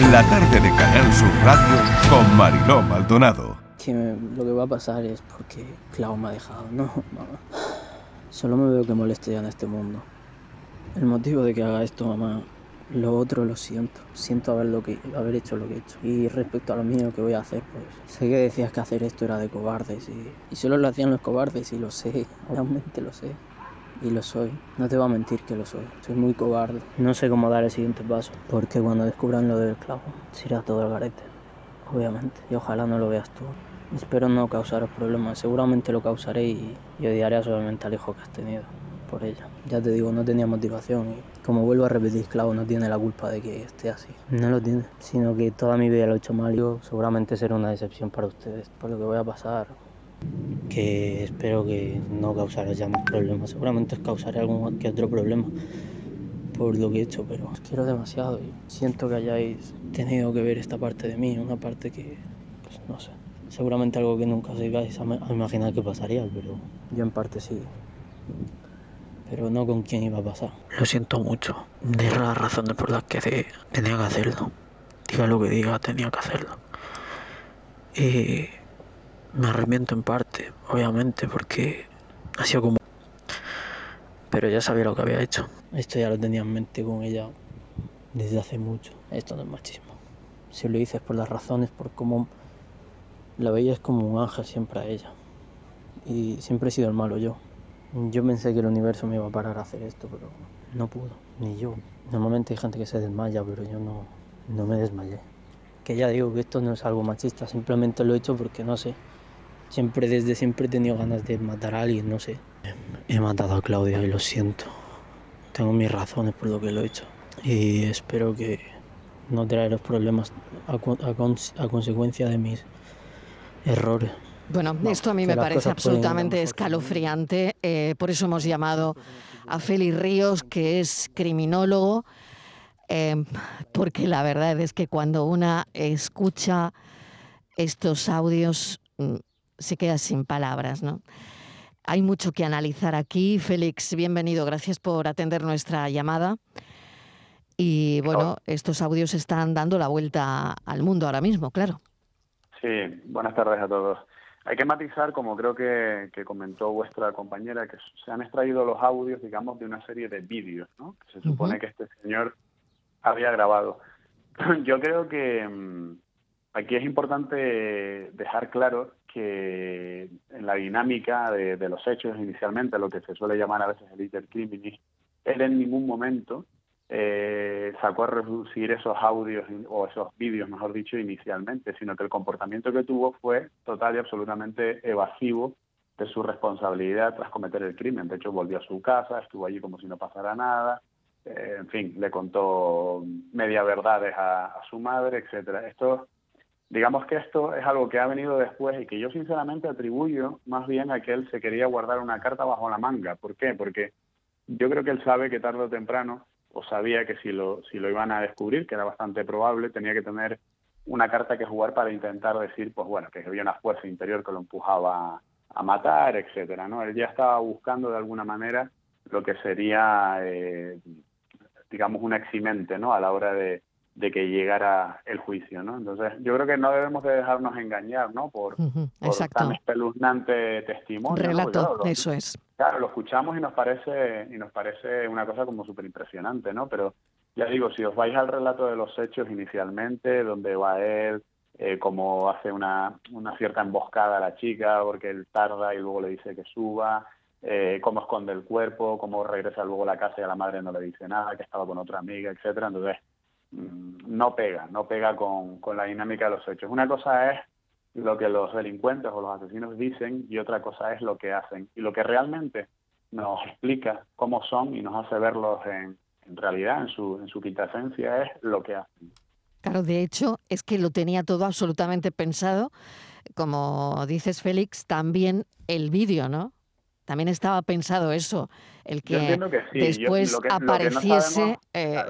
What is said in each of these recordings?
La tarde de Canal Sur Radio con Mariló Maldonado. Que lo que va a pasar es porque Clau me ha dejado, no, mamá. Solo me veo que moleste ya en este mundo. El motivo de que haga esto, mamá, lo otro lo siento. Siento haber, que, haber hecho lo que he hecho. Y respecto a lo mío que voy a hacer, pues sé que decías que hacer esto era de cobardes. Y, y solo lo hacían los cobardes y lo sé. Realmente lo sé. Y lo soy. No te voy a mentir que lo soy. Soy muy cobarde. No sé cómo dar el siguiente paso. Porque cuando descubran lo del clavo, se irá todo al garete. Obviamente. Y ojalá no lo veas tú. Espero no causaros problemas. Seguramente lo causaré y, y odiaré suavemente al hijo que has tenido por ella. Ya te digo, no tenía motivación y como vuelvo a repetir, Clavo no tiene la culpa de que esté así. No lo tiene, sino que toda mi vida lo he hecho mal y yo seguramente será una decepción para ustedes por lo que voy a pasar. Que espero que no causará ya más problemas. Seguramente os causaré algún que otro problema por lo que he hecho, pero os quiero demasiado y siento que hayáis tenido que ver esta parte de mí, una parte que, pues no sé, seguramente algo que nunca os ibais a, imaginar que pasaría, pero yo en parte sí pero no con quién iba a pasar. Lo siento mucho. De las razones por las que tenía que hacerlo. Diga lo que diga, tenía que hacerlo. Y me arrepiento en parte, obviamente, porque ha sido como... Pero ya sabía lo que había hecho. Esto ya lo tenía en mente con ella desde hace mucho. Esto no es machismo. Si lo dices por las razones, por cómo la veías como un ángel siempre a ella. Y siempre he sido el malo yo. Yo pensé que el universo me iba a parar a hacer esto, pero no pudo, ni yo. Normalmente hay gente que se desmaya, pero yo no, no me desmayé. Que ya digo que esto no es algo machista, simplemente lo he hecho porque no sé. Siempre, desde siempre he tenido ganas de matar a alguien, no sé. He matado a Claudia y lo siento. Tengo mis razones por lo que lo he hecho. Y espero que no traerá problemas a, a, a consecuencia de mis errores. Bueno, esto a mí me parece absolutamente escalofriante. Eh, por eso hemos llamado a Félix Ríos, que es criminólogo, eh, porque la verdad es que cuando una escucha estos audios mm, se queda sin palabras, ¿no? Hay mucho que analizar aquí. Félix, bienvenido. Gracias por atender nuestra llamada. Y bueno, estos audios están dando la vuelta al mundo ahora mismo, claro. Sí, buenas tardes a todos. Hay que matizar, como creo que, comentó vuestra compañera, que se han extraído los audios, digamos, de una serie de vídeos, ¿no? Que se supone que este señor había grabado. Yo creo que mm, aquí es importante dejar claro que en la dinámica de, los hechos inicialmente, lo que se suele llamar a veces el intercriminis, él en ningún momento eh, sacó a reducir esos audios o esos vídeos, mejor dicho, inicialmente, sino que el comportamiento que tuvo fue total y absolutamente evasivo de su responsabilidad tras cometer el crimen. De hecho, volvió a su casa, estuvo allí como si no pasara nada, eh, en fin, le contó media verdades a, a su madre, etcétera. Esto, digamos que esto es algo que ha venido después y que yo sinceramente atribuyo más bien a que él se quería guardar una carta bajo la manga. ¿Por qué? Porque yo creo que él sabe que tarde o temprano o sabía que si lo, si lo iban a descubrir, que era bastante probable, tenía que tener una carta que jugar para intentar decir, pues bueno, que había una fuerza interior que lo empujaba a matar, etcétera, ¿no? Él ya estaba buscando de alguna manera lo que sería, eh, digamos, un eximente, ¿no? A la hora de, de que llegara el juicio, ¿no? Entonces, yo creo que no debemos de dejarnos engañar, ¿no? Por, tan espeluznante testimonio. Relato, eso es. Claro, lo escuchamos y nos parece y nos parece una cosa como súper impresionante, ¿no? Pero ya digo, si os vais al relato de los hechos inicialmente, donde va él, eh, como hace una, una cierta emboscada a la chica porque él tarda y luego le dice que suba, eh, cómo esconde el cuerpo, cómo regresa luego a la casa y a la madre no le dice nada, que estaba con otra amiga, etcétera. Entonces, no pega, no pega con, con la dinámica de los hechos. Una cosa es lo que los delincuentes o los asesinos dicen y otra cosa es lo que hacen. Y lo que realmente nos explica cómo son y nos hace verlos en, en realidad, en su, en su quinta esencia, es lo que hacen. Claro, de hecho, es que lo tenía todo absolutamente pensado. Como dices, Félix, también el vídeo, ¿no? También estaba pensado eso, el que, después apareciese, eh,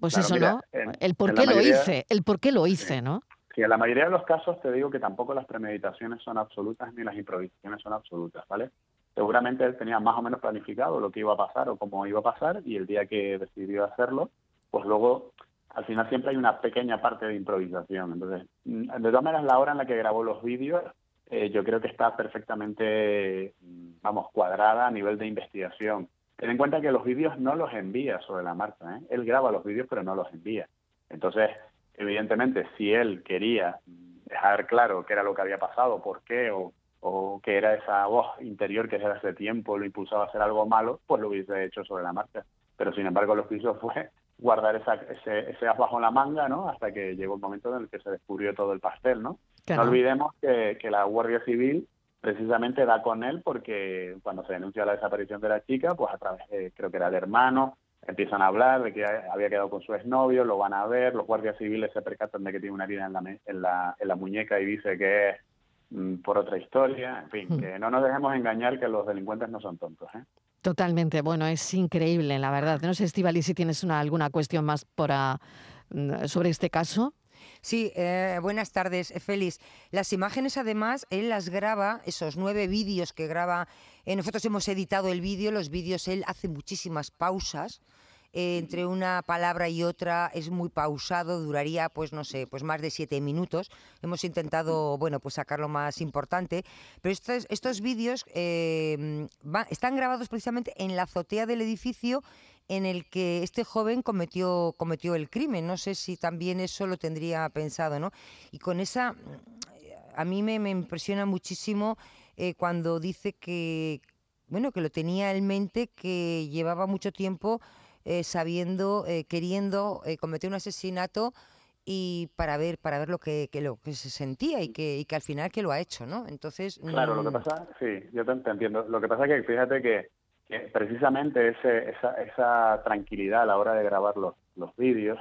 pues eso, ¿no? el por qué lo hice, el por qué lo hice, ¿no? Sí, en la mayoría de los casos te digo que tampoco las premeditaciones son absolutas ni las improvisaciones son absolutas, ¿vale? Seguramente él tenía más o menos planificado lo que iba a pasar o cómo iba a pasar y el día que decidió hacerlo, pues luego al final siempre hay una pequeña parte de improvisación. Entonces, mm, de todas maneras, la hora en la que grabó los vídeos, eh, yo creo que está perfectamente, mm, vamos, cuadrada a nivel de investigación. Ten en cuenta que los vídeos no los envía sobre la marcha, ¿eh? él graba los vídeos pero no los envía. Entonces, evidentemente, si él quería dejar claro qué era lo que había pasado, por qué, o, o que era esa voz interior que desde hace tiempo lo impulsaba a hacer algo malo, pues lo hubiese hecho sobre la marcha. Pero sin embargo lo que hizo fue guardar esa, ese, ese as bajo la manga, ¿no? Hasta que llegó el momento en el que se descubrió todo el pastel, ¿no? No olvidemos que, que la Guardia Civil precisamente da con él porque cuando se denuncia la desaparición de la chica, pues a través, de, creo que era el hermano, empiezan a hablar de que había quedado con su exnovio, lo van a ver, los guardias civiles se percatan de que tiene una herida en la, en la, en la muñeca y dice que es mm, por otra historia, en fin, hmm. que no nos dejemos engañar que los delincuentes no son tontos. ¿eh? Totalmente, bueno, es increíble, la verdad. No sé, Estivali, si tienes una, alguna cuestión más por, mm, sobre este caso. Sí, eh, buenas tardes, Félix. Las imágenes, además, él las graba, esos nueve vídeos que graba. Eh, nosotros hemos editado el vídeo, los vídeos él hace muchísimas pausas. Eh, entre una palabra y otra es muy pausado, duraría, pues no sé, pues más de siete minutos. Hemos intentado, bueno, pues sacar lo más importante, pero estos, estos vídeos están grabados precisamente en la azotea del edificio en el que este joven cometió, cometió el crimen. No sé si también eso lo tendría pensado, ¿no? Y con esa, a mí me, impresiona muchísimo eh, cuando dice que, bueno, que lo tenía en mente, que llevaba mucho tiempo eh, sabiendo, eh, queriendo cometer un asesinato y para ver para ver lo que, lo que se sentía y que, y que al final que lo ha hecho, ¿no? Entonces claro, lo que mm, pasa, sí, yo te, entiendo. Lo que pasa es que fíjate que precisamente ese, esa, esa tranquilidad a la hora de grabar los, los vídeos,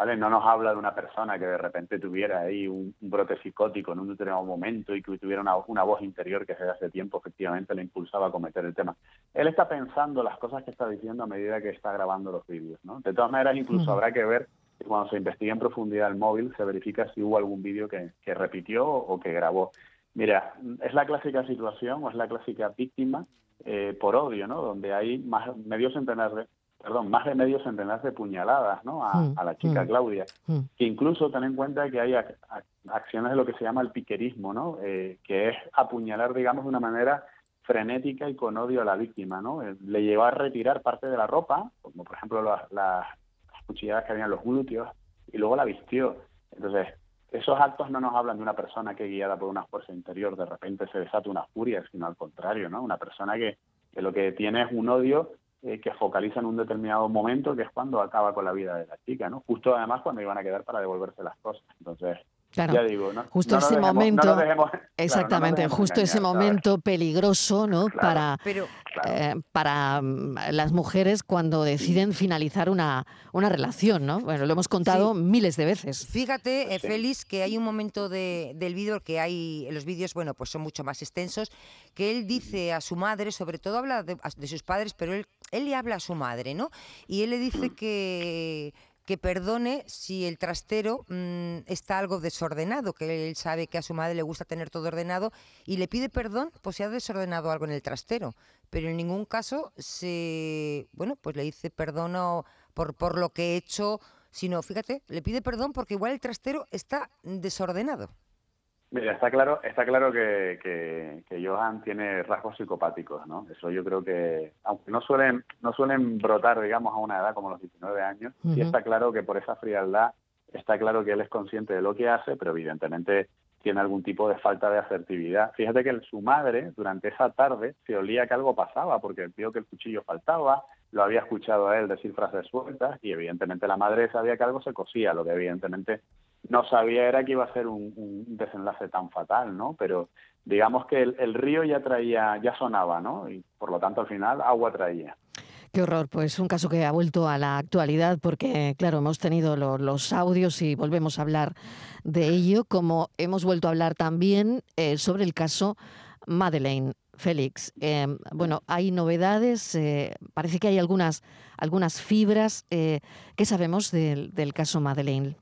¿vale? No nos habla de una persona que de repente tuviera ahí un, brote psicótico en un determinado momento y que tuviera una, una, voz interior que desde hace tiempo efectivamente le impulsaba a cometer el tema. Él está pensando las cosas que está diciendo a medida que está grabando los vídeos, ¿no? De todas maneras, incluso habrá que ver que cuando se investiga en profundidad el móvil, se verifica si hubo algún vídeo que, que repitió o que grabó. Mira, es la clásica situación o es la clásica víctima eh, por odio, ¿no? Donde hay más medio centenar de, perdón, más de medio centenar de puñaladas, ¿no? A, hmm, la chica hmm, Claudia. Hmm. Que incluso ten en cuenta que hay acciones de lo que se llama el piquerismo, ¿no? Eh, que es apuñalar, digamos, de una manera frenética y con odio a la víctima, ¿no? Eh, le llevó a retirar parte de la ropa, como por ejemplo las, las cuchilladas que había en los glúteos, y luego la vistió. Entonces, esos actos no nos hablan de una persona que guiada por una fuerza interior de repente se desata una furia, sino al contrario, ¿no? Una persona que, que lo que tiene es un odio eh, que focaliza en un determinado momento, que es cuando acaba con la vida de la chica, ¿no? Justo además cuando iban a quedar para devolverse las cosas. Entonces, Claro, ya digo, ¿no? justo ese momento, exactamente, justo ese momento peligroso, ¿no? para eh, para mm, las mujeres cuando deciden finalizar una, una relación, ¿no? Bueno, lo hemos contado miles de veces. Fíjate, eh, Félix, que hay un momento de, del vídeo que hay, los vídeos, bueno, pues son mucho más extensos, que él dice a su madre, sobre todo habla de, de sus padres, pero él, él le habla a su madre, ¿no? Y él le dice que que perdone si el trastero mm, está algo desordenado, que él sabe que a su madre le gusta tener todo ordenado y le pide perdón pues si ha desordenado algo en el trastero, pero en ningún caso se, bueno, pues le dice perdón por, por lo que he hecho, sino, fíjate, le pide perdón porque igual el trastero está desordenado. Mira, está claro, está claro que, que, Johan tiene rasgos psicopáticos, ¿no? Eso yo creo que, aunque no suelen, no suelen brotar, digamos, a una edad como los 19 años, sí está claro que por esa frialdad está claro que él es consciente de lo que hace, pero evidentemente tiene algún tipo de falta de asertividad. Fíjate que su madre, durante esa tarde, se olía que algo pasaba, porque vio que el cuchillo faltaba, lo había escuchado a él decir frases sueltas, y evidentemente la madre sabía que algo se cosía, lo que evidentemente no sabía era que iba a ser un, desenlace tan fatal, ¿no? Pero digamos que el, río ya traía, ya sonaba, ¿no? Y por lo tanto al final agua traía. Qué horror, pues un caso que ha vuelto a la actualidad porque, claro, hemos tenido los audios y volvemos a hablar de ello, como hemos vuelto a hablar también eh, sobre el caso Madeleine. Félix, eh, bueno, hay novedades, eh, parece que hay algunas, algunas fibras. ¿Qué sabemos del, del caso Madeleine?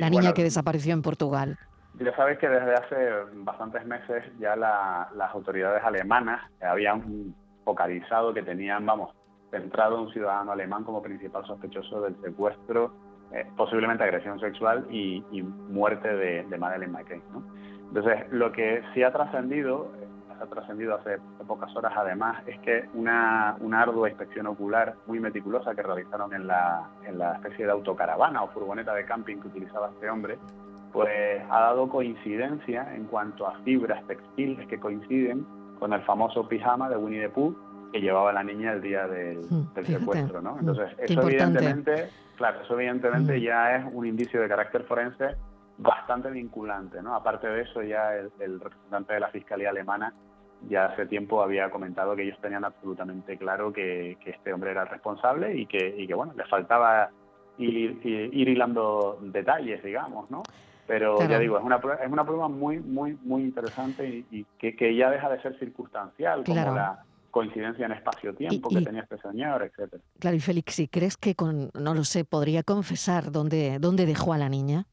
La niña que desapareció en Portugal. Ya sabes que desde hace bastantes meses ya las autoridades alemanas habían focalizado que tenían, vamos, centrado a un ciudadano alemán como principal sospechoso del secuestro eh, posiblemente agresión sexual y, muerte de, de Madeleine McCain. ¿no? Entonces, lo que sí ha trascendido, ha trascendido hace, pocas horas además, es que una, una, ardua inspección ocular muy meticulosa que realizaron en la, en la especie de autocaravana o furgoneta de camping que utilizaba este hombre, pues ha dado coincidencia en cuanto a fibras textiles que coinciden con el famoso pijama de Winnie the Pooh que llevaba la niña el día del, hmm, secuestro, ¿no? Hmm, Entonces, eso evidentemente, claro, eso evidentemente hmm. ya es un indicio de carácter forense bastante vinculante, ¿no? Aparte de eso, ya el, representante de la Fiscalía Alemana ya hace tiempo había comentado que ellos tenían absolutamente claro que, este hombre era el responsable y que, y que bueno, le faltaba ir, ir, hilando detalles, digamos, ¿no? Pero ya digo, es una, es una prueba muy, muy, muy interesante y, que, que, ya deja de ser circunstancial, como la coincidencia en espacio-tiempo que tenía este señor, etcétera. Claro, y Félix, si crees que, con, no lo sé, podría confesar dónde, dónde dejó a la niña?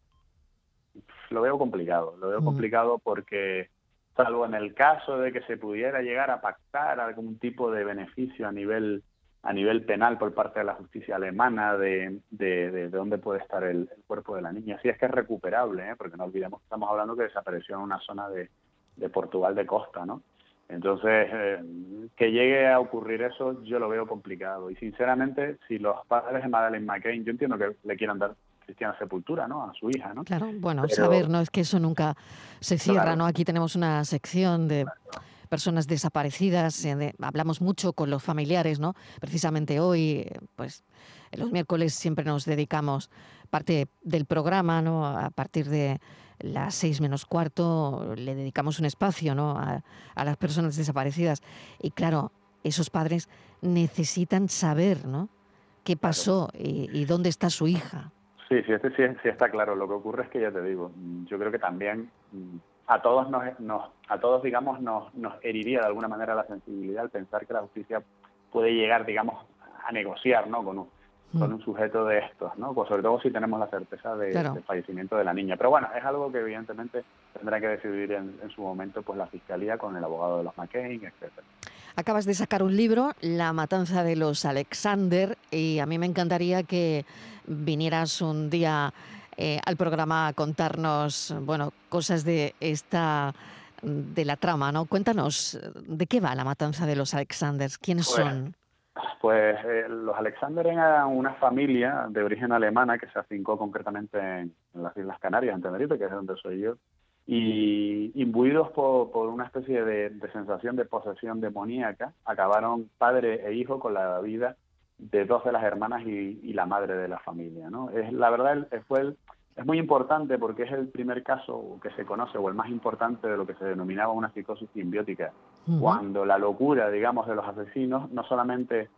Lo veo complicado, lo veo mm. complicado porque, salvo en el caso de que se pudiera llegar a pactar algún tipo de beneficio a nivel a nivel penal por parte de la justicia alemana de, de, dónde puede estar el, cuerpo de la niña. Si es que es recuperable, ¿eh? porque no olvidemos que estamos hablando que desapareció en una zona de, de Portugal de costa, ¿no? Entonces, eh, que llegue a ocurrir eso, yo lo veo complicado. Y sinceramente, si los padres de Madeleine McCain, yo entiendo que le quieran dar cristiana sepultura, ¿no? A su hija, ¿no? Claro, bueno, saber, ¿no? Es que eso nunca se cierra, ¿no? Aquí tenemos una sección de personas desaparecidas, eh, hablamos mucho con los familiares, ¿no? Precisamente hoy, pues los miércoles siempre nos dedicamos parte del programa, ¿no? A partir de las seis menos cuarto le dedicamos un espacio, ¿no? A, las personas desaparecidas. Y claro, esos padres necesitan saber, ¿no? ¿Qué pasó y, dónde está su hija? Sí, sí, este sí, sí, está claro. Lo que ocurre es que ya te digo, yo creo que también mm, a todos nos, a todos digamos nos, nos heriría de alguna manera la sensibilidad al pensar que la justicia puede llegar digamos a negociar no con un, con mm. un sujeto de estos no pues sobre todo si tenemos la certeza de, del fallecimiento de la niña. Pero bueno es algo que evidentemente tendrá que decidir en, su momento pues la fiscalía con el abogado de los McCain etcétera Acabas de sacar un libro, La matanza de los Alexander, y a mí me encantaría que vinieras un día eh, al programa a contarnos, bueno, cosas de esta de la trama, ¿no? Cuéntanos, ¿de qué va la matanza de los Alexanders? ¿Quiénes pues, son? Pues eh, los Alexander eran una familia de origen alemana que se afincó concretamente en, las Islas Canarias, en Tenerife, que es donde soy yo, y imbuidos por, por una especie de, sensación de posesión demoníaca, acabaron padre e hijo con la vida de dos de las hermanas y, la madre de la familia. ¿no? Es, la verdad fue el, es muy importante porque es el primer caso que se conoce o el más importante de lo que se denominaba una psicosis simbiótica, cuando la locura, digamos, de los asesinos no solamente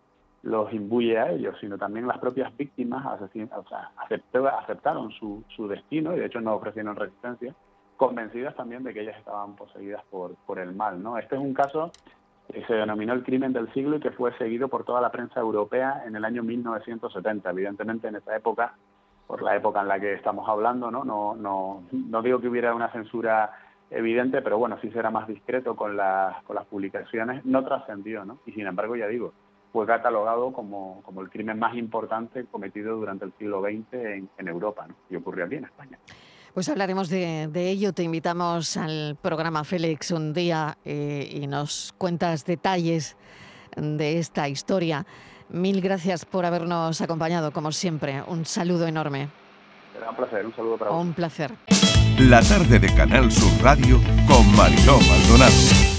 los imbuye a ellos, sino también las propias víctimas o sea, aceptaron su, su destino y de hecho no ofrecieron resistencia, convencidas también de que ellas estaban poseídas por, por el mal. ¿no? Este es un caso que se denominó el crimen del siglo y que fue seguido por toda la prensa europea en el año 1970. Evidentemente en esa época, por la época en la que estamos hablando, no, no, no, no digo que hubiera una censura evidente, pero bueno, sí será más discreto con las, con las publicaciones, no trascendió, ¿no? Y sin embargo, ya digo, fue catalogado como, como el crimen más importante cometido durante el siglo XX en, Europa. Y ocurrió aquí en España. Pues hablaremos de, ello. Te invitamos al programa Félix un día eh, y nos cuentas detalles de esta historia. Mil gracias por habernos acompañado, como siempre. Un saludo enorme. Un placer, un saludo para vos. Un placer. La tarde de Canal Sur Radio con Mariló Maldonado.